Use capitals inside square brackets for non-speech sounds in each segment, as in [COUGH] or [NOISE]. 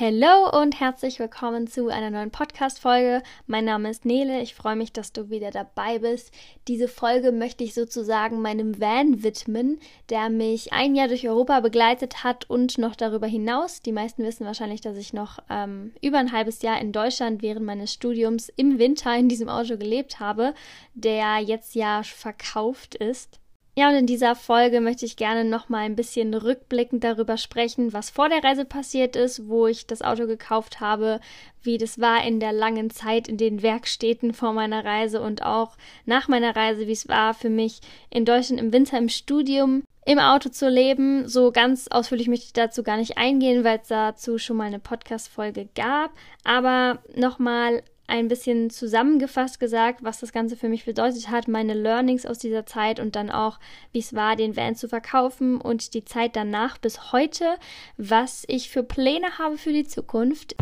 Hallo und herzlich willkommen zu einer neuen Podcast-Folge. Mein Name ist Nele. Ich freue mich, dass du wieder dabei bist. Diese Folge möchte ich sozusagen meinem Van widmen, der mich ein Jahr durch Europa begleitet hat und noch darüber hinaus. Die meisten wissen wahrscheinlich, dass ich noch ähm, über ein halbes Jahr in Deutschland während meines Studiums im Winter in diesem Auto gelebt habe, der jetzt ja verkauft ist. Ja, und in dieser Folge möchte ich gerne noch mal ein bisschen rückblickend darüber sprechen, was vor der Reise passiert ist, wo ich das Auto gekauft habe, wie das war in der langen Zeit in den Werkstätten vor meiner Reise und auch nach meiner Reise, wie es war für mich in Deutschland im Winter im Studium im Auto zu leben. So ganz ausführlich möchte ich dazu gar nicht eingehen, weil es dazu schon mal eine Podcast-Folge gab. Aber nochmal ein bisschen zusammengefasst gesagt, was das Ganze für mich bedeutet hat, meine Learnings aus dieser Zeit und dann auch, wie es war, den Van zu verkaufen und die Zeit danach bis heute, was ich für Pläne habe für die Zukunft.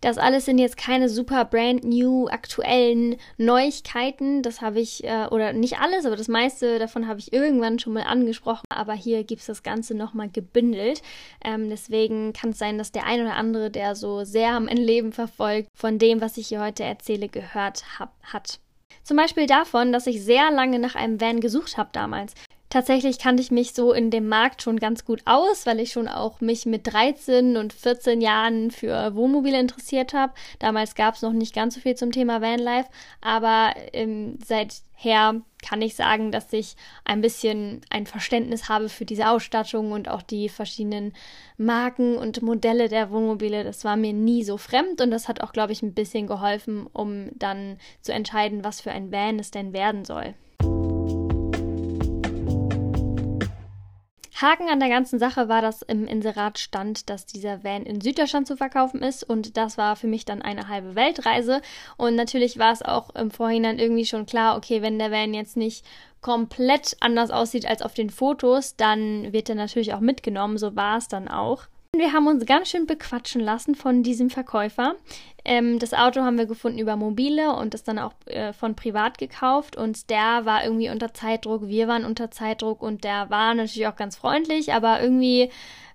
Das alles sind jetzt keine super brand new aktuellen Neuigkeiten. Das habe ich, äh, oder nicht alles, aber das meiste davon habe ich irgendwann schon mal angesprochen. Aber hier gibt es das Ganze nochmal gebündelt. Ähm, deswegen kann es sein, dass der ein oder andere, der so sehr mein Leben verfolgt, von dem, was ich hier heute erzähle, gehört hab, hat. Zum Beispiel davon, dass ich sehr lange nach einem Van gesucht habe damals. Tatsächlich kannte ich mich so in dem Markt schon ganz gut aus, weil ich schon auch mich mit 13 und 14 Jahren für Wohnmobile interessiert habe. Damals gab es noch nicht ganz so viel zum Thema Vanlife, aber ähm, seither kann ich sagen, dass ich ein bisschen ein Verständnis habe für diese Ausstattung und auch die verschiedenen Marken und Modelle der Wohnmobile. Das war mir nie so fremd und das hat auch, glaube ich, ein bisschen geholfen, um dann zu entscheiden, was für ein Van es denn werden soll. Haken an der ganzen Sache war, dass im Inserat stand, dass dieser Van in Süddeutschland zu verkaufen ist. Und das war für mich dann eine halbe Weltreise. Und natürlich war es auch im Vorhinein irgendwie schon klar, okay, wenn der Van jetzt nicht komplett anders aussieht als auf den Fotos, dann wird er natürlich auch mitgenommen, so war es dann auch. Wir haben uns ganz schön bequatschen lassen von diesem Verkäufer. Ähm, das Auto haben wir gefunden über Mobile und das dann auch äh, von privat gekauft. Und der war irgendwie unter Zeitdruck, wir waren unter Zeitdruck und der war natürlich auch ganz freundlich, aber irgendwie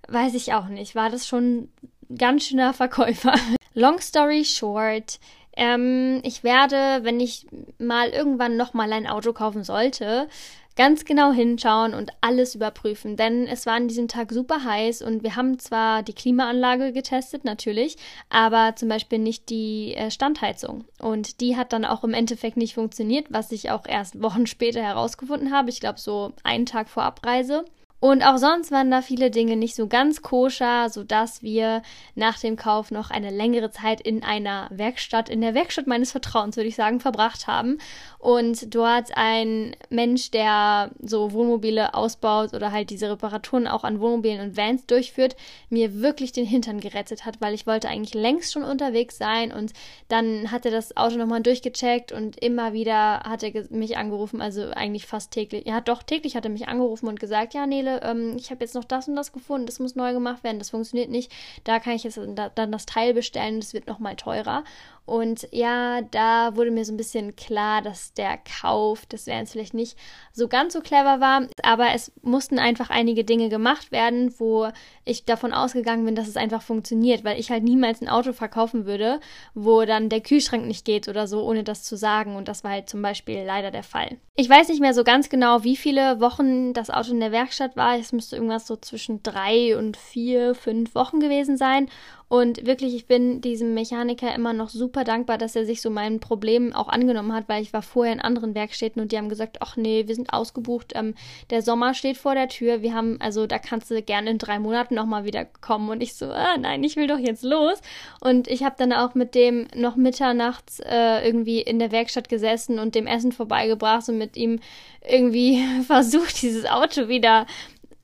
weiß ich auch nicht, war das schon ganz schöner Verkäufer. [LAUGHS] Long story short, ähm, ich werde, wenn ich mal irgendwann nochmal ein Auto kaufen sollte, ganz genau hinschauen und alles überprüfen, denn es war an diesem Tag super heiß und wir haben zwar die Klimaanlage getestet, natürlich, aber zum Beispiel nicht die äh, Standheizung. Und die hat dann auch im Endeffekt nicht funktioniert, was ich auch erst Wochen später herausgefunden habe. Ich glaube, so einen Tag vor Abreise. Und auch sonst waren da viele Dinge nicht so ganz koscher, sodass wir nach dem Kauf noch eine längere Zeit in einer Werkstatt, in der Werkstatt meines Vertrauens, würde ich sagen, verbracht haben. Und dort ein Mensch, der so Wohnmobile ausbaut oder halt diese Reparaturen auch an Wohnmobilen und Vans durchführt, mir wirklich den Hintern gerettet hat, weil ich wollte eigentlich längst schon unterwegs sein und dann hat er das Auto nochmal durchgecheckt und immer wieder hat er mich angerufen, also eigentlich fast täglich. Ja, doch, täglich hat er mich angerufen und gesagt, ja, Nele, ähm, ich habe jetzt noch das und das gefunden, das muss neu gemacht werden, das funktioniert nicht. Da kann ich jetzt dann das Teil bestellen, das wird nochmal teurer. Und ja, da wurde mir so ein bisschen klar, dass der Kauf des Vans vielleicht nicht so ganz so clever war. Aber es mussten einfach einige Dinge gemacht werden, wo ich davon ausgegangen bin, dass es einfach funktioniert, weil ich halt niemals ein Auto verkaufen würde, wo dann der Kühlschrank nicht geht oder so, ohne das zu sagen. Und das war halt zum Beispiel leider der Fall. Ich weiß nicht mehr so ganz genau, wie viele Wochen das Auto in der Werkstatt war. Es müsste irgendwas so zwischen drei und vier, fünf Wochen gewesen sein. Und wirklich, ich bin diesem Mechaniker immer noch super dankbar, dass er sich so meinen Problemen auch angenommen hat, weil ich war vorher in anderen Werkstätten und die haben gesagt, ach nee, wir sind ausgebucht, ähm, der Sommer steht vor der Tür, wir haben, also da kannst du gerne in drei Monaten nochmal wieder kommen. Und ich so, ah, nein, ich will doch jetzt los. Und ich habe dann auch mit dem noch mitternachts äh, irgendwie in der Werkstatt gesessen und dem Essen vorbeigebracht und mit ihm irgendwie [LAUGHS] versucht, dieses Auto wieder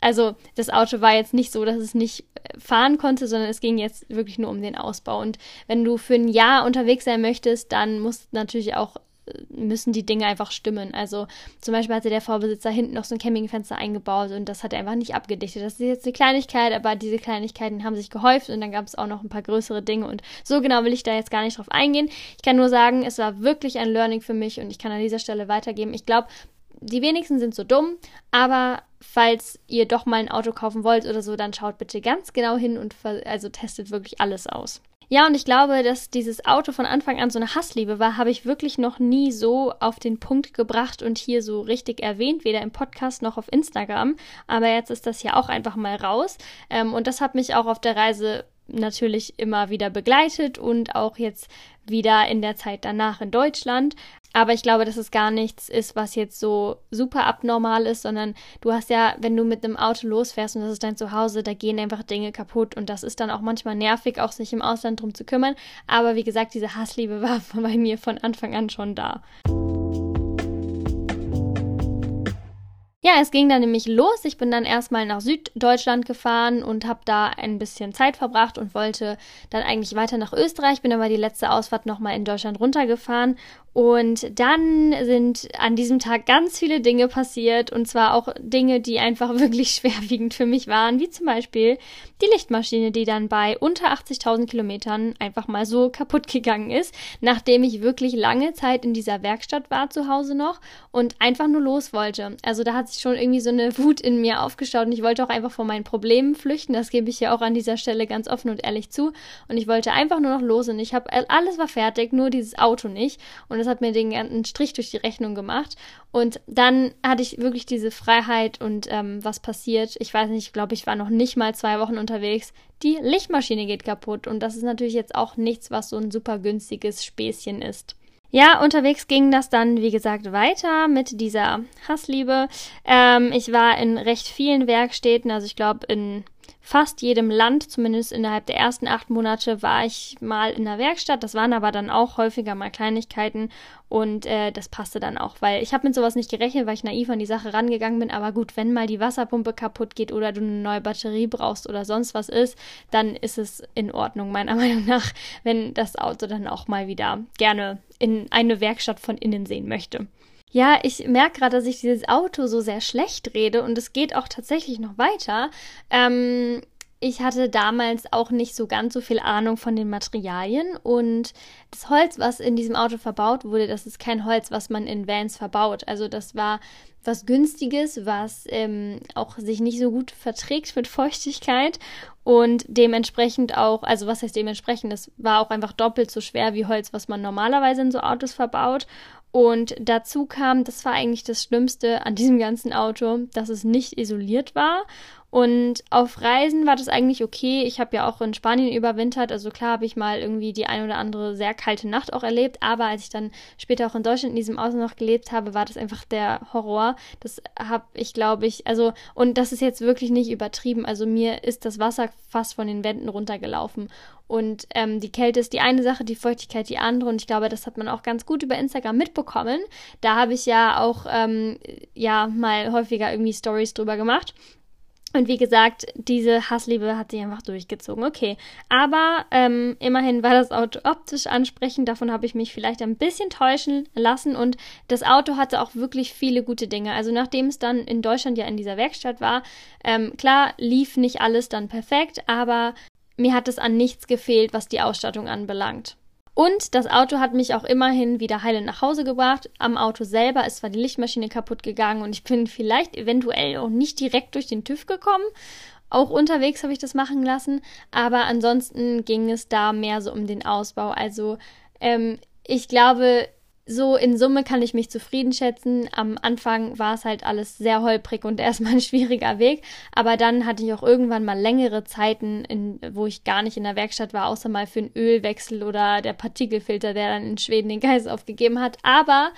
also das Auto war jetzt nicht so, dass es nicht äh, fahren konnte, sondern es ging jetzt wirklich nur um den Ausbau. Und wenn du für ein Jahr unterwegs sein möchtest, dann musst du natürlich auch müssen die Dinge einfach stimmen. Also zum Beispiel hatte der Vorbesitzer hinten noch so ein Campingfenster eingebaut und das hat er einfach nicht abgedichtet. Das ist jetzt eine Kleinigkeit, aber diese Kleinigkeiten haben sich gehäuft und dann gab es auch noch ein paar größere Dinge und so genau will ich da jetzt gar nicht drauf eingehen. Ich kann nur sagen, es war wirklich ein Learning für mich und ich kann an dieser Stelle weitergeben. Ich glaube, die wenigsten sind so dumm, aber falls ihr doch mal ein Auto kaufen wollt oder so, dann schaut bitte ganz genau hin und also testet wirklich alles aus. Ja, und ich glaube, dass dieses Auto von Anfang an so eine Hassliebe war, habe ich wirklich noch nie so auf den Punkt gebracht und hier so richtig erwähnt, weder im Podcast noch auf Instagram. Aber jetzt ist das ja auch einfach mal raus. Ähm, und das hat mich auch auf der Reise natürlich immer wieder begleitet und auch jetzt wieder in der Zeit danach in Deutschland. Aber ich glaube, dass es gar nichts ist, was jetzt so super abnormal ist, sondern du hast ja, wenn du mit einem Auto losfährst und das ist dein Zuhause, da gehen einfach Dinge kaputt und das ist dann auch manchmal nervig, auch sich im Ausland drum zu kümmern. Aber wie gesagt, diese Hassliebe [LAUGHS] war bei mir von Anfang an schon da. Ja, es ging dann nämlich los. Ich bin dann erstmal nach Süddeutschland gefahren und habe da ein bisschen Zeit verbracht und wollte dann eigentlich weiter nach Österreich. Bin aber die letzte Ausfahrt nochmal in Deutschland runtergefahren und dann sind an diesem Tag ganz viele Dinge passiert und zwar auch Dinge, die einfach [LAUGHS] wirklich schwerwiegend für mich waren, wie zum Beispiel die Lichtmaschine, die dann bei unter 80.000 Kilometern einfach mal so kaputt gegangen ist, nachdem ich wirklich lange Zeit in dieser Werkstatt war zu Hause noch und einfach nur los wollte. Also da hat sich schon irgendwie so eine Wut in mir aufgestaut und ich wollte auch einfach vor meinen Problemen flüchten. Das gebe ich ja auch an dieser Stelle ganz offen und ehrlich zu. Und ich wollte einfach nur noch los und ich habe alles war fertig, nur dieses Auto nicht. Und das hat mir den ganzen Strich durch die Rechnung gemacht. Und dann hatte ich wirklich diese Freiheit und ähm, was passiert. Ich weiß nicht, ich glaube, ich war noch nicht mal zwei Wochen unterwegs. Die Lichtmaschine geht kaputt. Und das ist natürlich jetzt auch nichts, was so ein super günstiges Späßchen ist. Ja, unterwegs ging das dann, wie gesagt, weiter mit dieser Hassliebe. Ähm, ich war in recht vielen Werkstätten, also ich glaube in fast jedem Land, zumindest innerhalb der ersten acht Monate, war ich mal in der Werkstatt. Das waren aber dann auch häufiger mal Kleinigkeiten und äh, das passte dann auch, weil ich habe mit sowas nicht gerechnet, weil ich naiv an die Sache rangegangen bin. Aber gut, wenn mal die Wasserpumpe kaputt geht oder du eine neue Batterie brauchst oder sonst was ist, dann ist es in Ordnung, meiner [LAUGHS] Meinung nach, wenn das Auto dann auch mal wieder gerne in eine Werkstatt von innen sehen möchte. Ja, ich merke gerade, dass ich dieses Auto so sehr schlecht rede und es geht auch tatsächlich noch weiter. Ähm, ich hatte damals auch nicht so ganz so viel Ahnung von den Materialien und das Holz, was in diesem Auto verbaut wurde, das ist kein Holz, was man in Vans verbaut. Also das war was günstiges, was ähm, auch sich nicht so gut verträgt mit Feuchtigkeit und dementsprechend auch, also was heißt dementsprechend, das war auch einfach doppelt so schwer wie Holz, was man normalerweise in so Autos verbaut und dazu kam, das war eigentlich das Schlimmste an diesem ganzen Auto, dass es nicht isoliert war. Und auf Reisen war das eigentlich okay. Ich habe ja auch in Spanien überwintert. Also klar habe ich mal irgendwie die ein oder andere sehr kalte Nacht auch erlebt. Aber als ich dann später auch in Deutschland in diesem Auto noch gelebt habe, war das einfach der Horror. Das habe ich, glaube ich, also, und das ist jetzt wirklich nicht übertrieben. Also mir ist das Wasser fast von den Wänden runtergelaufen. Und ähm, die Kälte ist die eine Sache, die Feuchtigkeit die andere. Und ich glaube, das hat man auch ganz gut über Instagram mitbekommen. Da habe ich ja auch ähm, ja mal häufiger irgendwie Stories drüber gemacht. Und wie gesagt, diese Hassliebe hat sich einfach durchgezogen. Okay, aber ähm, immerhin war das Auto optisch ansprechend. Davon habe ich mich vielleicht ein bisschen täuschen lassen. Und das Auto hatte auch wirklich viele gute Dinge. Also nachdem es dann in Deutschland ja in dieser Werkstatt war, ähm, klar lief nicht alles dann perfekt, aber mir hat es an nichts gefehlt, was die Ausstattung anbelangt. Und das Auto hat mich auch immerhin wieder heile nach Hause gebracht. Am Auto selber ist zwar die Lichtmaschine kaputt gegangen und ich bin vielleicht eventuell auch nicht direkt durch den TÜV gekommen. Auch unterwegs habe ich das machen lassen, aber ansonsten ging es da mehr so um den Ausbau. Also ähm, ich glaube, so in Summe kann ich mich zufrieden schätzen. Am Anfang war es halt alles sehr holprig und [LAUGHS] erstmal ein schwieriger Weg. Aber dann hatte ich auch irgendwann mal längere Zeiten, in, wo ich gar nicht in der Werkstatt war, außer mal für einen Ölwechsel oder der Partikelfilter, der dann in Schweden den Geist aufgegeben hat. Aber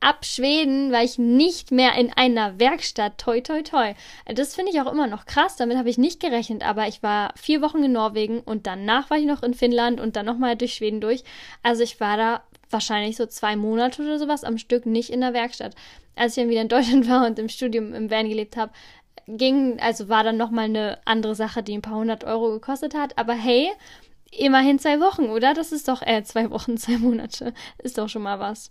ab Schweden war ich nicht mehr in einer Werkstatt. Toi, toi, toi. Das finde ich auch immer noch krass. Damit habe ich nicht gerechnet. Aber ich war vier Wochen in Norwegen und danach war ich noch in Finnland und dann nochmal durch Schweden durch. Also ich war da wahrscheinlich so zwei Monate oder sowas am Stück nicht in der Werkstatt. Als ich dann wieder in Deutschland [LAUGHS] war und im Studium im Van gelebt habe, ging, also war dann nochmal eine andere Sache, die ein paar hundert Euro gekostet hat. Aber hey, immerhin zwei Wochen, oder? Das ist doch, äh, zwei Wochen, [LAUGHS] zwei Monate. Ist doch schon mal was.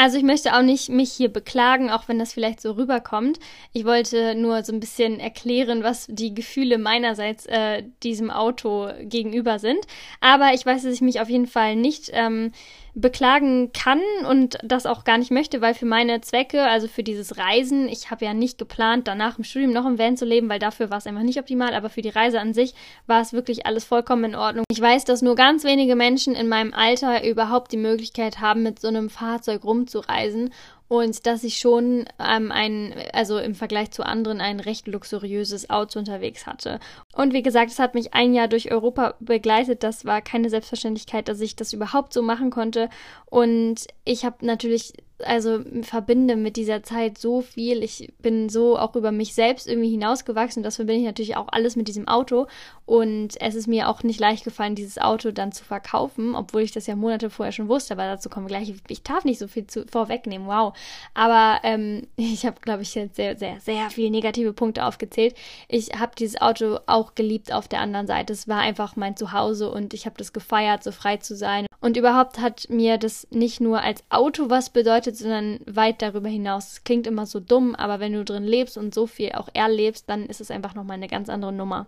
Also ich möchte auch nicht mich hier beklagen, auch wenn das vielleicht so rüberkommt. Ich wollte nur so ein bisschen erklären, was die Gefühle meinerseits äh, diesem Auto gegenüber sind. Aber ich weiß, dass ich mich auf jeden Fall nicht ähm, beklagen kann und das auch gar nicht möchte, weil für meine Zwecke, also für dieses Reisen, ich habe ja nicht geplant, danach im Studium noch im Van zu leben, weil dafür war es einfach nicht optimal, aber für die Reise an sich war es wirklich alles vollkommen in Ordnung. Ich weiß, dass nur ganz wenige Menschen in meinem Alter überhaupt die Möglichkeit haben, mit so einem Fahrzeug rumzureisen und dass ich schon ähm, ein, also im Vergleich zu anderen ein recht luxuriöses Auto unterwegs hatte. Und wie gesagt, es hat mich ein Jahr durch Europa begleitet. Das war keine Selbstverständlichkeit, dass ich das überhaupt so machen konnte. Und ich habe natürlich also verbinde mit dieser Zeit so viel. Ich bin so auch über mich selbst irgendwie hinausgewachsen. Das verbinde ich natürlich auch alles mit diesem Auto. Und es ist mir auch nicht leicht gefallen, dieses Auto dann zu verkaufen, obwohl ich das ja Monate vorher schon wusste. Aber dazu kommen wir gleich. Ich darf nicht so viel zu, vorwegnehmen. Wow. Aber ähm, [LAUGHS] ich habe, glaube ich, jetzt sehr, sehr, sehr viele negative Punkte aufgezählt. Ich habe dieses Auto auch geliebt auf der anderen Seite. Es war einfach mein Zuhause und ich habe das gefeiert, so frei zu sein. Und überhaupt hat mir das nicht nur als Auto was bedeutet, sondern weit darüber hinaus. Es klingt immer so dumm, aber wenn du drin lebst und so viel auch erlebst, dann ist es einfach nochmal eine ganz andere Nummer.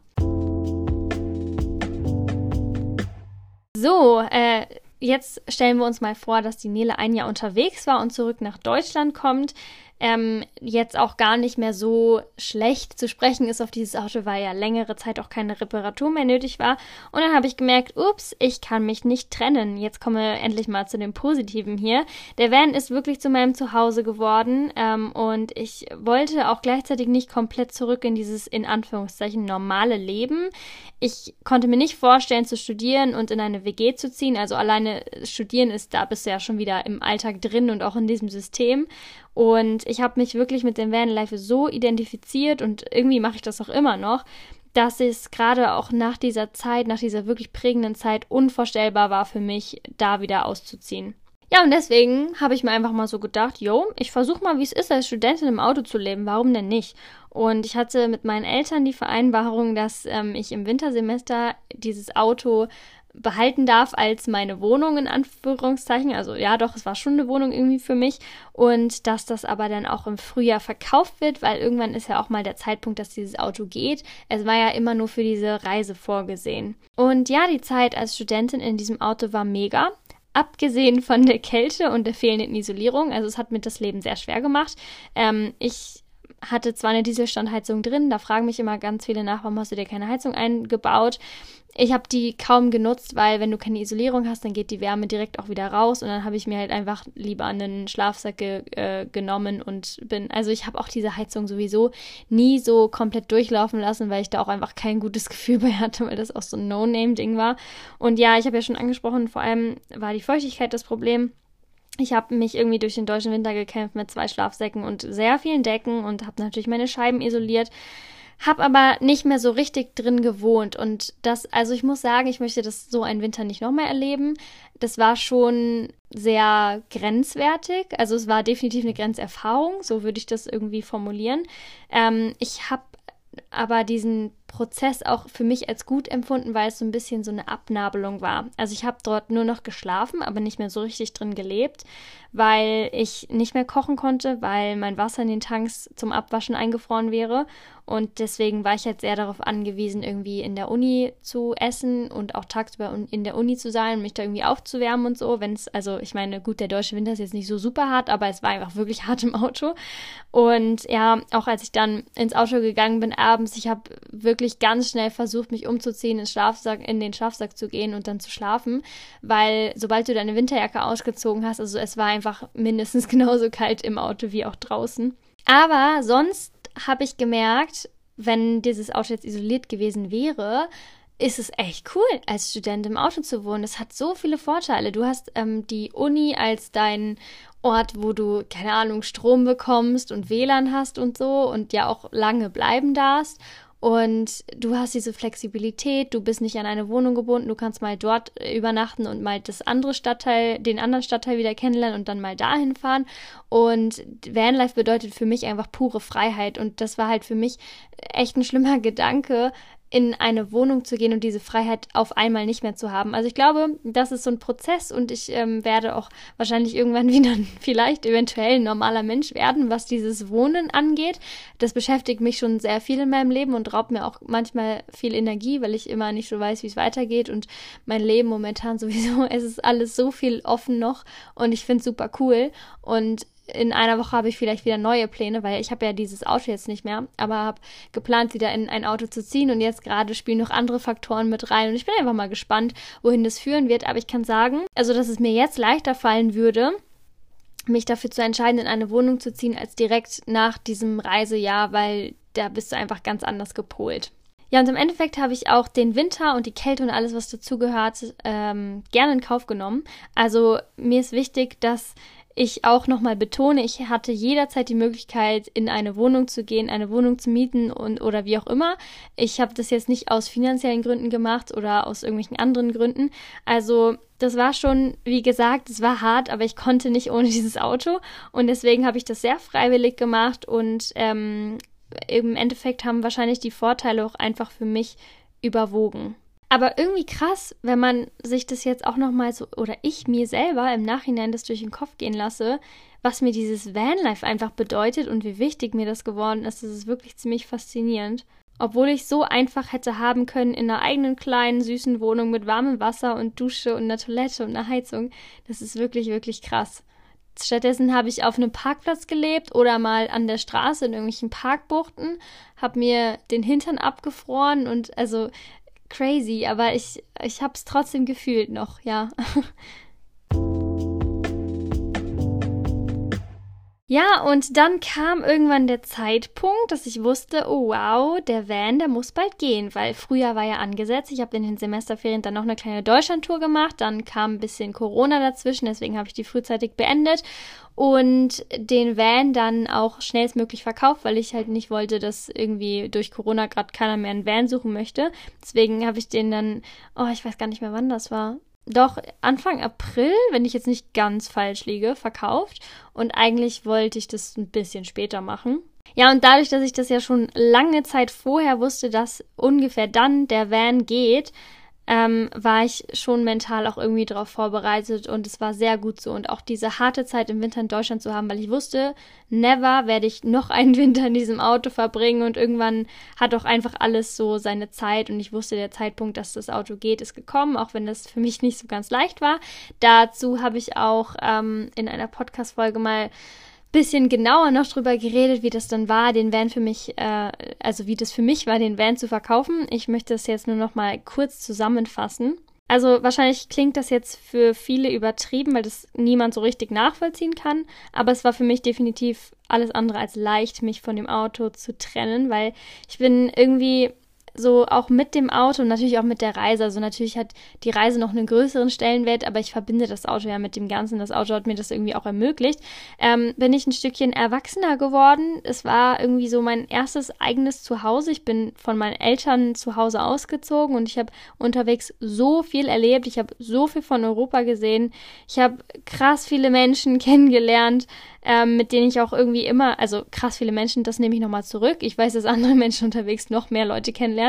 So, äh, jetzt stellen wir uns mal vor, dass die Nele ein Jahr unterwegs war und zurück nach Deutschland kommt ähm, jetzt auch gar nicht mehr so schlecht zu sprechen ist auf dieses Auto, weil ja längere Zeit auch keine Reparatur mehr nötig war. Und dann habe ich gemerkt, ups, ich kann mich nicht trennen. Jetzt komme endlich mal zu dem Positiven hier. Der Van ist wirklich zu meinem Zuhause geworden ähm, und ich wollte auch gleichzeitig nicht komplett zurück in dieses in Anführungszeichen normale Leben. Ich konnte mir nicht vorstellen zu studieren und in eine WG zu ziehen. Also alleine studieren ist da bist du ja schon wieder im Alltag drin und auch in diesem System. Und ich habe mich wirklich mit dem Vanlife so identifiziert und irgendwie mache ich das auch immer noch, dass es gerade auch nach dieser Zeit, nach dieser wirklich prägenden Zeit unvorstellbar war für mich, da wieder auszuziehen. Ja, und deswegen habe ich mir einfach mal so gedacht, yo, ich versuche mal, wie es ist, als Studentin im Auto zu leben. Warum denn nicht? Und ich hatte mit meinen Eltern die Vereinbarung, dass ähm, ich im Wintersemester dieses Auto behalten darf als meine Wohnung in Anführungszeichen. Also ja, doch, es war schon eine Wohnung irgendwie für mich. Und dass das aber dann auch im Frühjahr verkauft wird, weil irgendwann ist ja auch mal der Zeitpunkt, dass dieses Auto geht. Es war ja immer nur für diese Reise vorgesehen. Und ja, die Zeit als Studentin in diesem Auto war mega. Abgesehen von der Kälte und der fehlenden Isolierung, also es hat mir das Leben sehr schwer gemacht. Ähm, ich hatte zwar eine Dieselstandheizung drin, da fragen mich immer ganz viele nach, warum hast du dir keine Heizung eingebaut? ich habe die kaum genutzt, weil wenn du keine Isolierung hast, dann geht die Wärme direkt auch wieder raus und dann habe ich mir halt einfach lieber einen Schlafsack ge äh, genommen und bin, also ich habe auch diese Heizung sowieso nie so komplett durchlaufen lassen, weil ich da auch einfach kein gutes [LAUGHS] Gefühl bei hatte, weil das auch so ein No-Name-Ding war. Und ja, ich habe ja schon angesprochen, vor allem war die Feuchtigkeit das Problem. Ich habe mich irgendwie durch den deutschen Winter gekämpft mit zwei Schlafsäcken und sehr vielen Decken und habe natürlich meine Scheiben isoliert. Hab aber nicht mehr so richtig drin gewohnt und das, also ich muss sagen, ich möchte das so einen Winter nicht nochmal erleben. Das war schon sehr grenzwertig, also es war definitiv eine Grenzerfahrung, so würde ich das irgendwie formulieren. Ähm, ich habe aber diesen Prozess auch für mich als gut empfunden, weil es so ein bisschen so eine Abnabelung war. Also ich habe dort nur noch geschlafen, aber nicht mehr so richtig drin gelebt, weil ich nicht mehr kochen konnte, weil mein Wasser in den Tanks zum Abwaschen eingefroren wäre. Und deswegen war ich jetzt sehr darauf angewiesen, irgendwie in der Uni zu essen und auch tagsüber in der Uni zu sein mich da irgendwie aufzuwärmen und so. Wenn es, also ich meine, gut, der deutsche Winter ist jetzt nicht so super hart, aber es war einfach wirklich [LAUGHS] hart im Auto. Und ja, auch als ich dann ins Auto gegangen bin abends, ich habe wirklich ganz schnell versucht, mich umzuziehen, in, Schlafsack, in den Schlafsack zu gehen und dann zu schlafen, weil sobald du deine Winterjacke ausgezogen hast, also es war einfach mindestens [LAUGHS] genauso kalt im Auto wie auch draußen. Aber sonst habe ich gemerkt, wenn dieses Auto jetzt isoliert gewesen wäre, ist es echt cool, als Student im Auto zu wohnen. Es hat so viele Vorteile. Du hast ähm, die Uni als dein Ort, wo du, keine Ahnung, Strom bekommst und WLAN hast und so und ja auch lange bleiben darfst. Und du hast diese Flexibilität, du bist nicht an eine Wohnung gebunden, du kannst mal dort äh, übernachten und mal das andere Stadtteil, den anderen Stadtteil wieder kennenlernen und dann mal dahin fahren. Und Vanlife bedeutet für mich einfach pure Freiheit. Und das war halt für mich echt ein schlimmer [LAUGHS] Gedanke, in eine Wohnung zu gehen und diese Freiheit auf einmal nicht mehr zu haben. Also ich glaube, das ist so ein Prozess und ich ähm, werde auch wahrscheinlich irgendwann [LAUGHS] wieder vielleicht eventuell ein normaler Mensch werden, was dieses Wohnen angeht. Das beschäftigt mich schon sehr viel in meinem Leben und raubt mir auch manchmal viel Energie, weil ich immer nicht so weiß, wie es weitergeht und mein Leben momentan [LAUGHS] sowieso, es ist alles so viel offen noch und ich finde es super cool und in einer Woche habe ich vielleicht wieder neue Pläne, weil ich habe ja dieses Auto jetzt nicht mehr, aber habe geplant, wieder in ein Auto zu ziehen und jetzt gerade spielen noch andere Faktoren mit rein und ich bin einfach mal gespannt, wohin das führen wird. Aber ich kann sagen, also dass es mir jetzt leichter fallen würde, mich dafür zu entscheiden, in eine Wohnung zu ziehen, als direkt nach diesem Reisejahr, weil da bist du einfach ganz anders gepolt. Ja, und im Endeffekt habe ich auch den Winter und die Kälte und alles, was dazugehört, ähm, gerne in Kauf genommen. Also mir ist wichtig, dass ich auch nochmal betone, ich hatte jederzeit die Möglichkeit, in eine Wohnung zu gehen, eine Wohnung zu mieten und oder wie auch immer. Ich habe das jetzt nicht aus finanziellen Gründen gemacht oder aus irgendwelchen anderen Gründen. Also das war schon, wie gesagt, es war hart, aber ich konnte nicht ohne [LAUGHS] dieses Auto und deswegen habe ich das sehr freiwillig gemacht und ähm, im Endeffekt haben wahrscheinlich die Vorteile auch einfach für mich überwogen. Aber irgendwie krass, wenn man sich das jetzt auch nochmal so, oder ich mir selber im Nachhinein das durch den Kopf gehen lasse, was mir dieses Vanlife einfach bedeutet und wie wichtig mir das geworden ist. Das ist wirklich ziemlich faszinierend. Obwohl ich so einfach hätte haben können in einer eigenen kleinen, süßen Wohnung mit warmem Wasser und Dusche und einer Toilette und einer Heizung. Das ist wirklich, wirklich krass. Stattdessen habe ich auf einem Parkplatz gelebt oder mal an der Straße in irgendwelchen Parkbuchten, habe mir den Hintern abgefroren und also crazy, aber ich, ich habe es trotzdem gefühlt noch, ja. [LAUGHS] Ja, und dann kam irgendwann der Zeitpunkt, dass ich wusste, oh wow, der Van, der muss bald gehen, weil Frühjahr war ja angesetzt. Ich habe in den Semesterferien dann noch eine kleine Deutschlandtour gemacht, dann kam ein bisschen Corona dazwischen, deswegen habe ich die frühzeitig beendet und den Van dann auch schnellstmöglich verkauft, weil ich halt nicht wollte, dass irgendwie durch Corona gerade keiner mehr einen Van suchen möchte. Deswegen habe ich den dann, oh, ich weiß gar nicht mehr, wann das war doch Anfang April, wenn ich jetzt nicht ganz falsch liege, verkauft. Und eigentlich wollte ich das ein bisschen später machen. Ja, und dadurch, dass ich das ja schon lange Zeit vorher wusste, dass ungefähr dann der Van geht, ähm, war ich schon mental auch irgendwie darauf vorbereitet und es war sehr gut so. Und auch diese harte Zeit im Winter in Deutschland zu haben, weil ich wusste, never werde ich noch [LAUGHS] einen Winter in diesem Auto verbringen und irgendwann hat auch einfach alles so seine Zeit und ich wusste, der Zeitpunkt, dass das Auto geht, ist gekommen, auch wenn das für mich nicht so ganz leicht war. Dazu habe ich auch ähm, in einer Podcast-Folge mal bisschen genauer noch drüber geredet, wie das dann war, den Van für mich, äh, also wie das für mich war, den Van zu verkaufen. Ich möchte es jetzt nur noch mal kurz zusammenfassen. Also wahrscheinlich klingt das jetzt für viele übertrieben, weil das niemand so richtig nachvollziehen kann. Aber es war für mich definitiv alles andere als leicht, mich von dem Auto zu trennen, weil ich bin irgendwie so auch mit dem Auto und natürlich auch mit der Reise. Also natürlich hat die Reise noch einen größeren Stellenwert, aber ich verbinde das Auto ja mit dem Ganzen. Das Auto hat mir das irgendwie auch ermöglicht. Ähm, bin ich ein Stückchen erwachsener geworden. Es war irgendwie so mein erstes eigenes Zuhause. Ich bin von meinen Eltern zu Hause ausgezogen und ich habe unterwegs so viel erlebt. Ich habe so viel von Europa gesehen. Ich habe krass viele Menschen [LAUGHS] kennengelernt ähm, mit denen ich auch irgendwie immer, also krass viele Menschen, das nehme ich nochmal zurück. Ich weiß, dass andere [LAUGHS] Menschen unterwegs noch mehr Leute kennenlernen.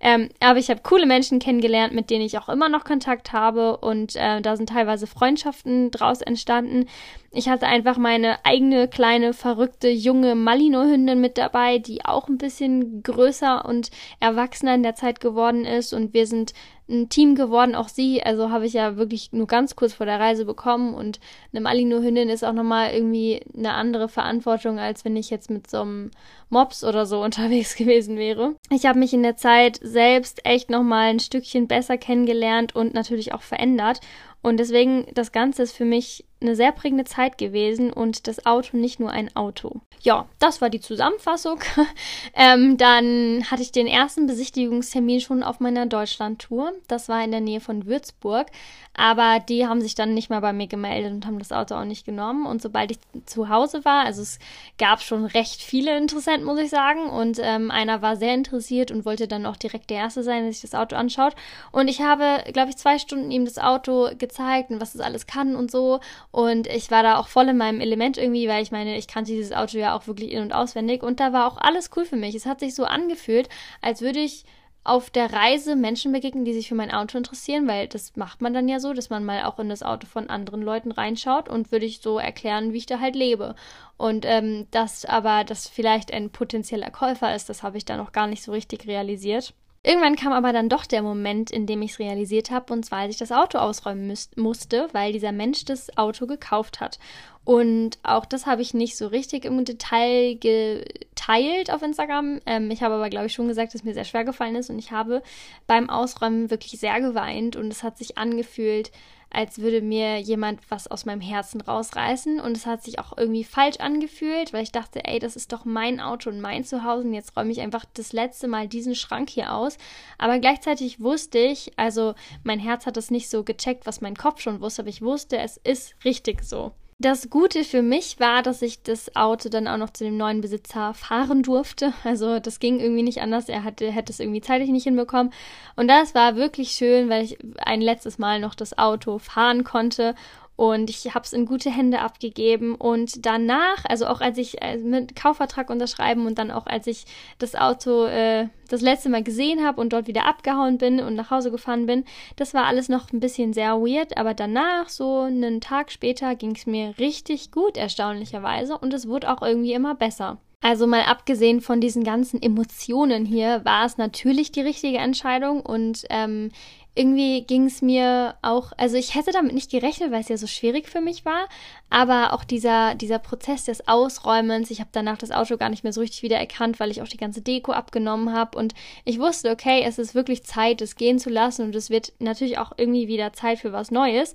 Ähm, aber ich habe coole Menschen kennengelernt, mit denen ich auch immer noch Kontakt habe und äh, da sind teilweise Freundschaften draus entstanden. Ich hatte einfach meine eigene kleine verrückte junge Malino-Hündin mit dabei, die auch ein bisschen größer und erwachsener in der Zeit geworden ist und wir sind ein Team geworden, auch sie. Also habe ich ja wirklich nur ganz kurz vor der Reise bekommen und eine Malino-Hündin ist auch nochmal irgendwie eine andere Verantwortung, als wenn ich jetzt mit so einem Mops oder so [LAUGHS] unterwegs gewesen wäre. Ich habe mich in der Zeit selbst echt nochmal ein Stückchen besser kennengelernt und natürlich auch verändert. Und deswegen, das Ganze ist für mich eine sehr prägende Zeit gewesen und das Auto nicht nur ein Auto. Ja, das war die Zusammenfassung. [LAUGHS] ähm, dann hatte ich den ersten Besichtigungstermin schon auf meiner Deutschland-Tour. Das war in der Nähe von Würzburg. Aber die haben sich dann nicht mehr bei mir gemeldet und haben das Auto auch nicht genommen. Und sobald ich zu Hause war, also es gab schon recht viele Interessenten, muss ich sagen. Und ähm, einer war sehr interessiert und wollte dann auch direkt der Erste sein, der sich das Auto anschaut. Und ich habe, glaube ich, zwei Stunden ihm das Auto gezeigt und was es alles kann und so. Und ich war da auch voll in meinem Element irgendwie, weil ich meine, ich kannte dieses Auto ja auch wirklich in- und auswendig. Und da war auch alles cool für mich. Es hat sich so angefühlt, als würde ich auf der Reise Menschen begegnen, die sich für mein Auto interessieren, weil das macht man dann ja so, dass man mal auch in das Auto von anderen Leuten reinschaut und würde ich so erklären, wie ich da halt lebe. Und ähm, dass aber das vielleicht ein potenzieller Käufer ist, das habe ich da noch gar nicht so richtig realisiert. Irgendwann kam aber dann doch der Moment, in dem ich es realisiert habe, und zwar, als ich das Auto ausräumen musste, weil dieser Mensch das Auto gekauft hat. Und auch das habe ich nicht so richtig im Detail geteilt auf Instagram. Ähm, ich habe aber, glaube ich, schon gesagt, dass mir sehr schwer gefallen ist und ich habe beim Ausräumen wirklich sehr geweint und es hat sich angefühlt, als würde mir jemand was aus meinem Herzen rausreißen. Und es hat sich auch irgendwie falsch angefühlt, weil ich dachte, ey, das ist doch mein Auto und mein Zuhause und jetzt räume ich einfach das letzte Mal diesen Schrank hier aus. Aber gleichzeitig wusste ich, also mein Herz hat das nicht so gecheckt, was mein Kopf schon wusste, aber ich wusste, es ist richtig so. Das Gute für mich war, dass ich das Auto dann auch noch zu dem neuen Besitzer fahren durfte. Also das ging irgendwie nicht anders. Er hatte, hätte es irgendwie zeitlich nicht hinbekommen. Und das war wirklich schön, weil ich ein letztes Mal noch das Auto fahren konnte und ich habe es in gute Hände abgegeben. Und danach, also auch als ich äh, mit Kaufvertrag unterschreiben und dann auch als ich das Auto äh, das letzte Mal gesehen habe und dort wieder abgehauen bin und nach Hause gefahren bin, das war alles noch ein bisschen sehr weird. Aber danach, so einen Tag später, ging es mir richtig gut, erstaunlicherweise. Und es wurde auch irgendwie immer besser. Also mal abgesehen von diesen ganzen Emotionen hier, war es natürlich die richtige Entscheidung und ähm, irgendwie ging es mir auch, also ich hätte damit nicht gerechnet, weil es ja so schwierig für mich war, aber auch dieser, dieser Prozess des Ausräumens, ich habe danach das Auto gar nicht mehr so richtig wieder erkannt, weil ich auch die ganze Deko abgenommen habe und ich wusste, okay, es ist wirklich Zeit, es gehen zu lassen und es wird natürlich auch irgendwie wieder Zeit für was Neues.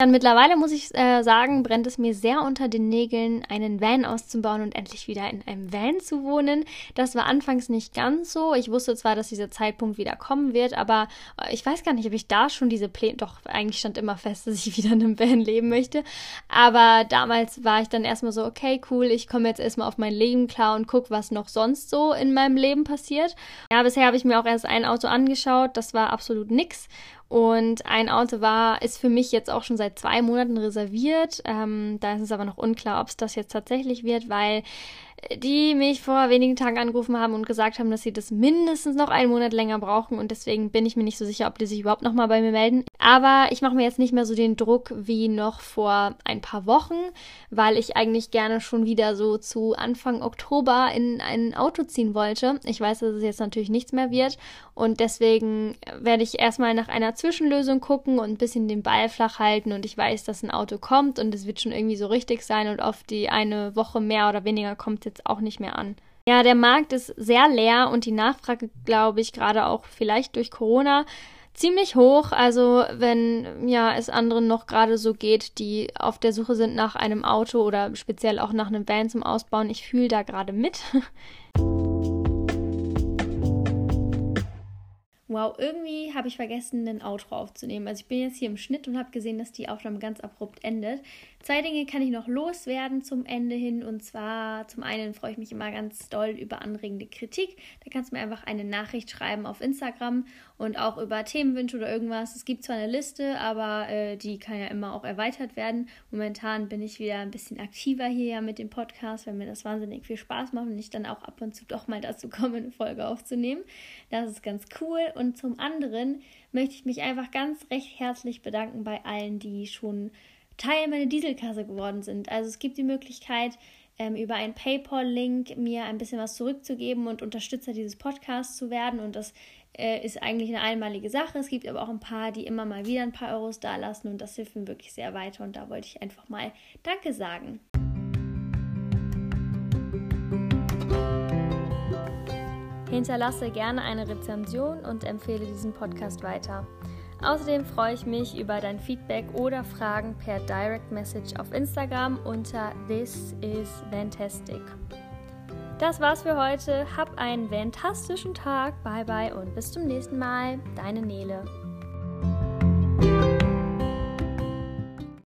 Dann mittlerweile muss ich äh, sagen, brennt es mir sehr unter den Nägeln, einen Van auszubauen und endlich wieder in einem Van zu wohnen. Das war anfangs nicht ganz so. Ich wusste zwar, dass dieser Zeitpunkt wieder kommen wird, aber äh, ich weiß gar nicht, ob ich da schon diese Pläne. Doch, eigentlich stand immer fest, dass ich [LAUGHS] wieder in einem Van leben möchte. Aber damals war ich dann erstmal so, okay, cool, ich komme jetzt erstmal auf mein Leben klar und gucke, was noch sonst so in meinem Leben passiert. Ja, bisher habe ich mir auch erst ein Auto angeschaut. Das war absolut nix. Und ein Auto war, ist für mich jetzt auch schon seit zwei Monaten reserviert. Ähm, da ist es aber noch unklar, ob es das jetzt tatsächlich wird, weil die mich vor wenigen Tagen angerufen haben und gesagt haben, dass sie das mindestens noch einen Monat länger brauchen und deswegen bin ich mir nicht so sicher, ob die sich überhaupt nochmal bei mir melden. Aber ich mache mir jetzt nicht mehr so den Druck wie noch vor ein paar Wochen, weil ich eigentlich gerne schon wieder so zu Anfang Oktober in ein Auto ziehen wollte. Ich weiß, dass es jetzt natürlich nichts mehr wird und deswegen werde ich erstmal nach einer Zwischenlösung gucken und ein bisschen den Ball flach halten und ich weiß, dass ein Auto kommt und es wird schon irgendwie so richtig sein und auf die eine Woche mehr oder weniger kommt jetzt auch nicht mehr an. Ja, der Markt ist sehr leer und die Nachfrage, glaube ich, gerade auch vielleicht durch Corona ziemlich hoch. Also wenn ja es anderen noch gerade so geht, die auf der Suche sind nach einem Auto oder speziell auch nach einem Van zum Ausbauen, ich fühle da gerade mit. [LAUGHS] Wow, irgendwie habe ich vergessen, ein Outro aufzunehmen. Also ich bin jetzt hier im Schnitt und habe gesehen, dass die Aufnahme ganz abrupt endet. Zwei Dinge kann ich noch loswerden zum Ende hin. Und zwar zum einen freue ich mich immer ganz doll über anregende Kritik. Da kannst du mir einfach eine Nachricht schreiben auf Instagram und auch über Themenwünsche oder irgendwas. Es gibt zwar eine Liste, aber äh, die kann ja immer auch erweitert werden. Momentan bin ich wieder ein bisschen aktiver hier mit dem Podcast, weil mir das wahnsinnig viel Spaß macht und ich dann auch ab und zu doch mal dazu komme, eine Folge aufzunehmen. Das ist ganz cool. Und zum anderen möchte ich mich einfach ganz recht herzlich bedanken bei allen, die schon Teil meiner Dieselkasse geworden sind. Also es gibt die Möglichkeit, ähm, über einen PayPal-Link mir ein bisschen was zurückzugeben und Unterstützer dieses Podcasts zu werden. Und das äh, ist eigentlich eine einmalige Sache. Es gibt aber auch ein paar, die immer mal wieder ein paar Euros dalassen und das hilft mir wirklich sehr weiter. Und da wollte ich einfach mal Danke sagen. Hinterlasse gerne eine Rezension und empfehle diesen Podcast weiter. Außerdem freue ich mich über dein Feedback oder Fragen per Direct Message auf Instagram unter This is Fantastic. Das war's für heute. Hab einen fantastischen Tag. Bye bye und bis zum nächsten Mal. Deine Nele.